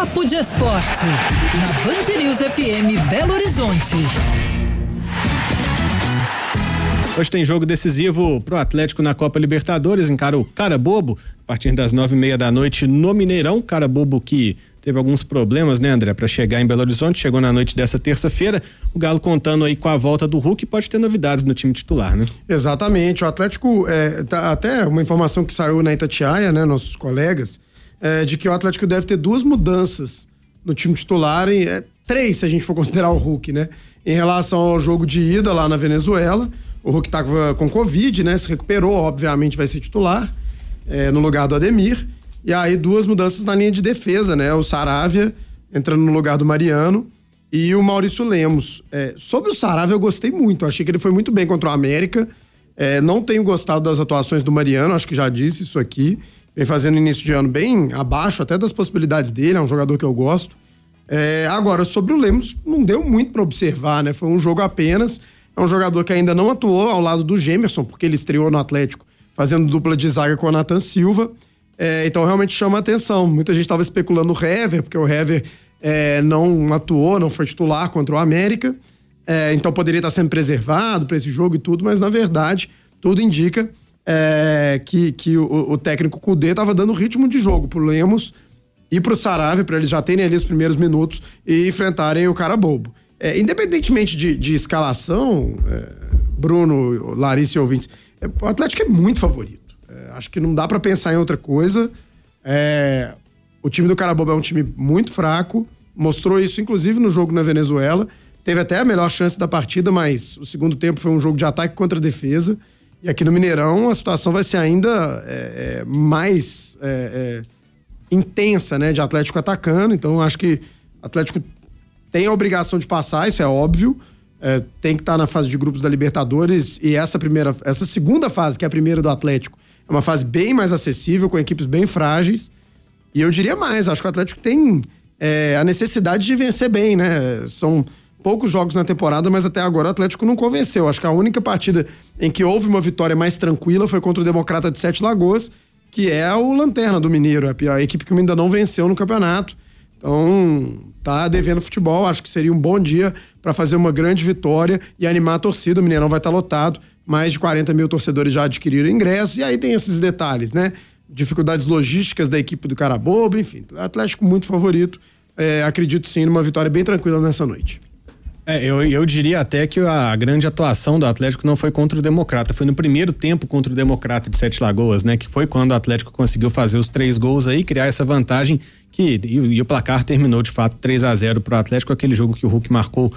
Papo de Esporte, na Band News FM Belo Horizonte. Hoje tem jogo decisivo pro Atlético na Copa Libertadores, encara o Cara Bobo, a partir das nove e meia da noite no Mineirão. Cara Bobo que teve alguns problemas, né, André, para chegar em Belo Horizonte, chegou na noite dessa terça-feira. O Galo contando aí com a volta do Hulk, pode ter novidades no time titular, né? Exatamente. O Atlético, é, tá, até uma informação que saiu na Itatiaia, né, nossos colegas, é, de que o Atlético deve ter duas mudanças no time titular, e, é, três se a gente for considerar o Hulk, né? Em relação ao jogo de ida lá na Venezuela, o Hulk estava com Covid, né? Se recuperou, obviamente vai ser titular, é, no lugar do Ademir. E aí duas mudanças na linha de defesa, né? O Saravia entrando no lugar do Mariano e o Maurício Lemos. É, sobre o Saravia eu gostei muito, achei que ele foi muito bem contra o América. É, não tenho gostado das atuações do Mariano, acho que já disse isso aqui. Vem fazendo início de ano bem abaixo até das possibilidades dele, é um jogador que eu gosto. É, agora, sobre o Lemos, não deu muito para observar, né? Foi um jogo apenas. É um jogador que ainda não atuou ao lado do Gemerson, porque ele estreou no Atlético fazendo dupla de zaga com o Nathan Silva. É, então realmente chama a atenção. Muita gente estava especulando o Hever, porque o Hever é, não atuou, não foi titular contra o América. É, então poderia estar sendo preservado para esse jogo e tudo, mas na verdade tudo indica é, que, que o, o técnico Kudê estava dando ritmo de jogo pro Lemos e pro Sarave, para eles já terem ali os primeiros minutos e enfrentarem o cara bobo. É, independentemente de, de escalação, é, Bruno, Larissa e ouvintes, o Atlético é muito favorito. É, acho que não dá para pensar em outra coisa. É, o time do Carabobo é um time muito fraco, mostrou isso inclusive no jogo na Venezuela. Teve até a melhor chance da partida, mas o segundo tempo foi um jogo de ataque contra defesa. E aqui no Mineirão a situação vai ser ainda é, é mais é, é, intensa, né? De Atlético atacando. Então acho que Atlético tem a obrigação de passar, isso é óbvio. É, tem que estar tá na fase de grupos da Libertadores e essa primeira, essa segunda fase, que é a primeira do Atlético, é uma fase bem mais acessível, com equipes bem frágeis. E eu diria mais, acho que o Atlético tem é, a necessidade de vencer bem, né? São poucos jogos na temporada, mas até agora o Atlético não convenceu. Acho que a única partida em que houve uma vitória mais tranquila foi contra o Democrata de Sete Lagoas, que é o Lanterna do Mineiro, a equipe que ainda não venceu no campeonato. Então, tá devendo futebol. Acho que seria um bom dia para fazer uma grande vitória e animar a torcida. O Mineirão vai estar tá lotado mais de 40 mil torcedores já adquiriram ingressos, e aí tem esses detalhes, né? Dificuldades logísticas da equipe do Carabobo, enfim. Atlético muito favorito. É, acredito sim numa vitória bem tranquila nessa noite. É, eu, eu diria até que a grande atuação do Atlético não foi contra o Democrata, foi no primeiro tempo contra o Democrata de Sete Lagoas, né? Que foi quando o Atlético conseguiu fazer os três gols aí, criar essa vantagem que e, e o placar terminou de fato 3 a 0 para o Atlético, aquele jogo que o Hulk marcou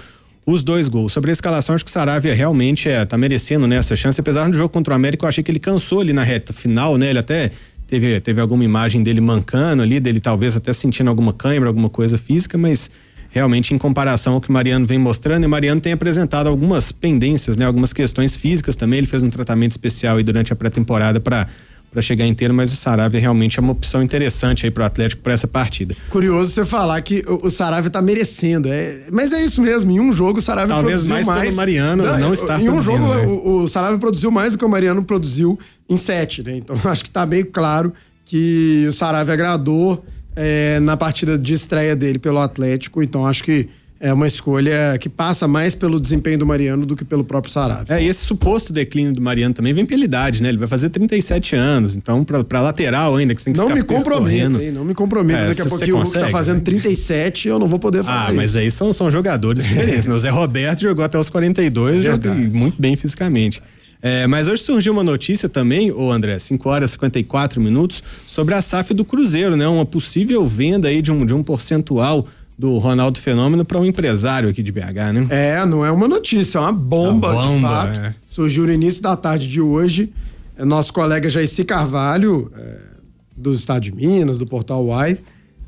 os dois gols. Sobre a escalação, acho que o Saravia realmente é, tá merecendo né, essa chance. Apesar do jogo contra o América, eu achei que ele cansou ali na reta final, né? Ele até teve, teve alguma imagem dele mancando ali, dele talvez até sentindo alguma câimbra, alguma coisa física, mas realmente em comparação ao que o Mariano vem mostrando, e o Mariano tem apresentado algumas pendências, né? Algumas questões físicas também. Ele fez um tratamento especial aí durante a pré-temporada para para chegar inteiro, mas o Saravia realmente é uma opção interessante aí pro Atlético para essa partida. Curioso você falar que o, Saravia tá merecendo, é, mas é isso mesmo, em um jogo o Saravia Talvez produziu mais, mais pelo Mariano não, não está Em um jogo né? o, o Saravia produziu mais do que o Mariano produziu em sete, né? Então acho que tá bem claro que o Saravia agradou é, na partida de estreia dele pelo Atlético, então acho que é uma escolha que passa mais pelo desempenho do Mariano do que pelo próprio Saravia. É, e esse suposto declínio do Mariano também vem pela idade, né? Ele vai fazer 37 anos, então pra, lateral ainda, que você tem que não ficar me comprometo, hein? Não me comprometo. É, Daqui a pouquinho o Hulk tá fazendo 37 eu não vou poder falar Ah, mas isso. aí são, são jogadores diferentes, né? O Zé Roberto jogou até os 42, é jogou muito bem fisicamente. É, mas hoje surgiu uma notícia também, ô André, 5 horas e 54 minutos, sobre a SAF do Cruzeiro, né? Uma possível venda aí de um, de um percentual do Ronaldo Fenômeno para um empresário aqui de BH, né? É, não é uma notícia, é uma bomba, uma bomba de fato. É. Surgiu no início da tarde de hoje. É, nosso colega Jaici Carvalho, é, do Estado de Minas, do Portal Uai,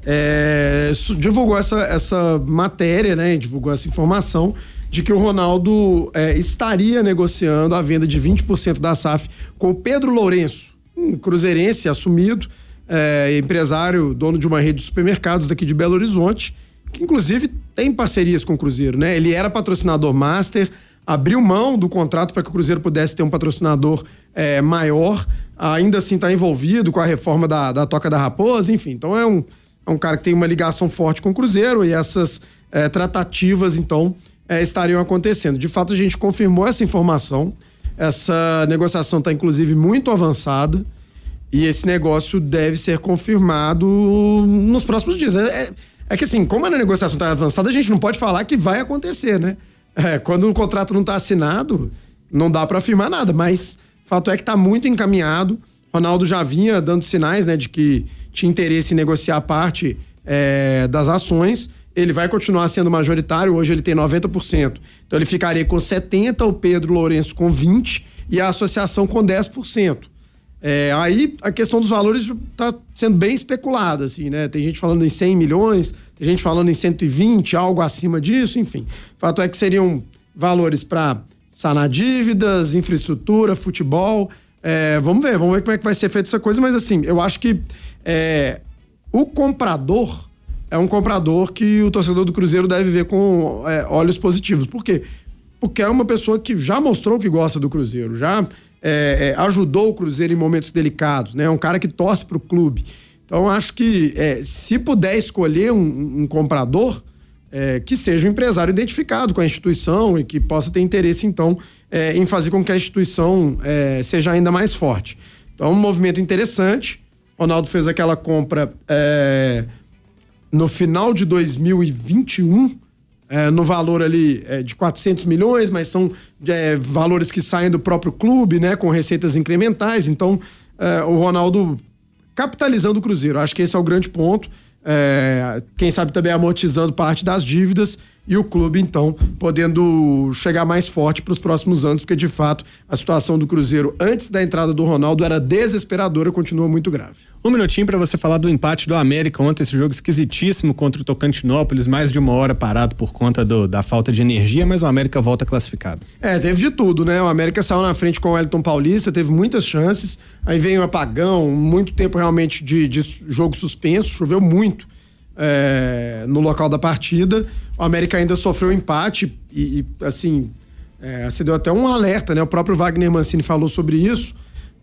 é, divulgou essa, essa matéria, né? Divulgou essa informação de que o Ronaldo é, estaria negociando a venda de 20% da SAF com o Pedro Lourenço, um cruzeirense assumido, é, empresário, dono de uma rede de supermercados daqui de Belo Horizonte que inclusive tem parcerias com o Cruzeiro, né? Ele era patrocinador master, abriu mão do contrato para que o Cruzeiro pudesse ter um patrocinador é, maior, ainda assim está envolvido com a reforma da, da Toca da Raposa, enfim. Então é um, é um cara que tem uma ligação forte com o Cruzeiro e essas é, tratativas, então, é, estariam acontecendo. De fato, a gente confirmou essa informação. Essa negociação está, inclusive, muito avançada. E esse negócio deve ser confirmado nos próximos dias. É, é, é que assim, como a negociação está avançada, a gente não pode falar que vai acontecer, né? É, quando o contrato não está assinado, não dá para afirmar nada. Mas fato é que está muito encaminhado. Ronaldo já vinha dando sinais, né, de que tinha interesse em negociar parte é, das ações. Ele vai continuar sendo majoritário, hoje ele tem 90%. Então ele ficaria com 70%, o Pedro Lourenço com 20% e a associação com 10%. É, aí a questão dos valores está sendo bem especulada, assim, né? Tem gente falando em 100 milhões, tem gente falando em 120, algo acima disso, enfim. O fato é que seriam valores para sanar dívidas, infraestrutura, futebol. É, vamos ver, vamos ver como é que vai ser feita essa coisa, mas assim, eu acho que é, o comprador é um comprador que o torcedor do Cruzeiro deve ver com é, olhos positivos. Por quê? Porque é uma pessoa que já mostrou que gosta do Cruzeiro, já é, é, ajudou o Cruzeiro em momentos delicados, né? É um cara que torce para o clube. Então, acho que é, se puder escolher um, um comprador, é, que seja um empresário identificado com a instituição e que possa ter interesse, então, é, em fazer com que a instituição é, seja ainda mais forte. Então, um movimento interessante. Ronaldo fez aquela compra no final de 2021 é, no valor ali é, de 400 milhões, mas são é, valores que saem do próprio clube, né, com receitas incrementais. Então, é, o Ronaldo capitalizando o Cruzeiro, acho que esse é o grande ponto. É, quem sabe também amortizando parte das dívidas e o clube, então, podendo chegar mais forte para os próximos anos, porque de fato a situação do Cruzeiro antes da entrada do Ronaldo era desesperadora, continua muito grave. Um minutinho para você falar do empate do América ontem, esse jogo esquisitíssimo contra o Tocantinópolis, mais de uma hora parado por conta do, da falta de energia, mas o América volta classificado. É, teve de tudo, né? O América saiu na frente com o Wellington Paulista, teve muitas chances, aí veio um apagão, muito tempo realmente de, de jogo suspenso, choveu muito é, no local da partida. O América ainda sofreu empate e, e assim, é, você deu até um alerta, né? O próprio Wagner Mancini falou sobre isso,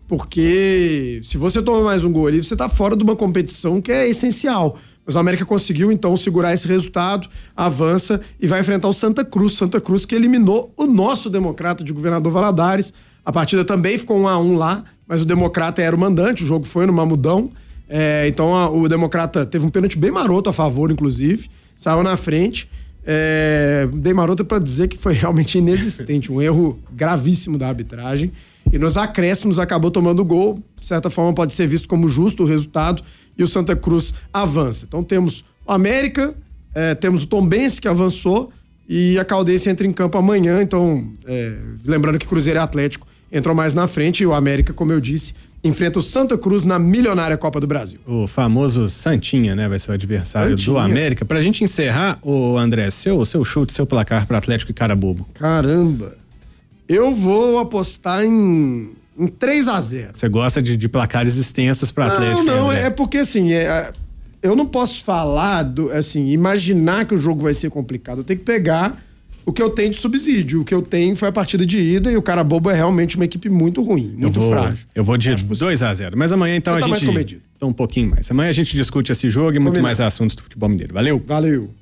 porque se você toma mais um gol ali, você está fora de uma competição que é essencial. Mas o América conseguiu, então, segurar esse resultado, avança e vai enfrentar o Santa Cruz. Santa Cruz que eliminou o nosso democrata de governador Valadares. A partida também ficou um a um lá, mas o democrata era o mandante, o jogo foi no Mamudão. É, então a, o democrata teve um pênalti bem maroto a favor, inclusive, saiu na frente. É, bem maroto para dizer que foi realmente inexistente, um erro gravíssimo da arbitragem. E nos acréscimos acabou tomando o gol. De certa forma, pode ser visto como justo o resultado. E o Santa Cruz avança. Então temos o América, é, temos o Tombense que avançou. E a Caldense entra em campo amanhã. Então, é, lembrando que Cruzeiro e Atlético entrou mais na frente. E o América, como eu disse, enfrenta o Santa Cruz na milionária Copa do Brasil. O famoso Santinha, né? Vai ser o adversário Santinha. do América. Pra gente encerrar, o André, seu, seu chute, seu placar para Atlético e Carabobo. Caramba. Eu vou apostar em, em 3 a 0 Você gosta de, de placares extensos para Atlético? Não, não, é porque assim, é, eu não posso falar, do, assim, imaginar que o jogo vai ser complicado. Eu tenho que pegar o que eu tenho de subsídio. O que eu tenho foi a partida de ida e o cara bobo é realmente uma equipe muito ruim, muito eu vou, frágil. Eu vou de 2 a 0 Mas amanhã então a tá gente. Mais comedido. Então um pouquinho mais. Amanhã a gente discute esse jogo e muito mais assuntos do futebol mineiro. Valeu? Valeu.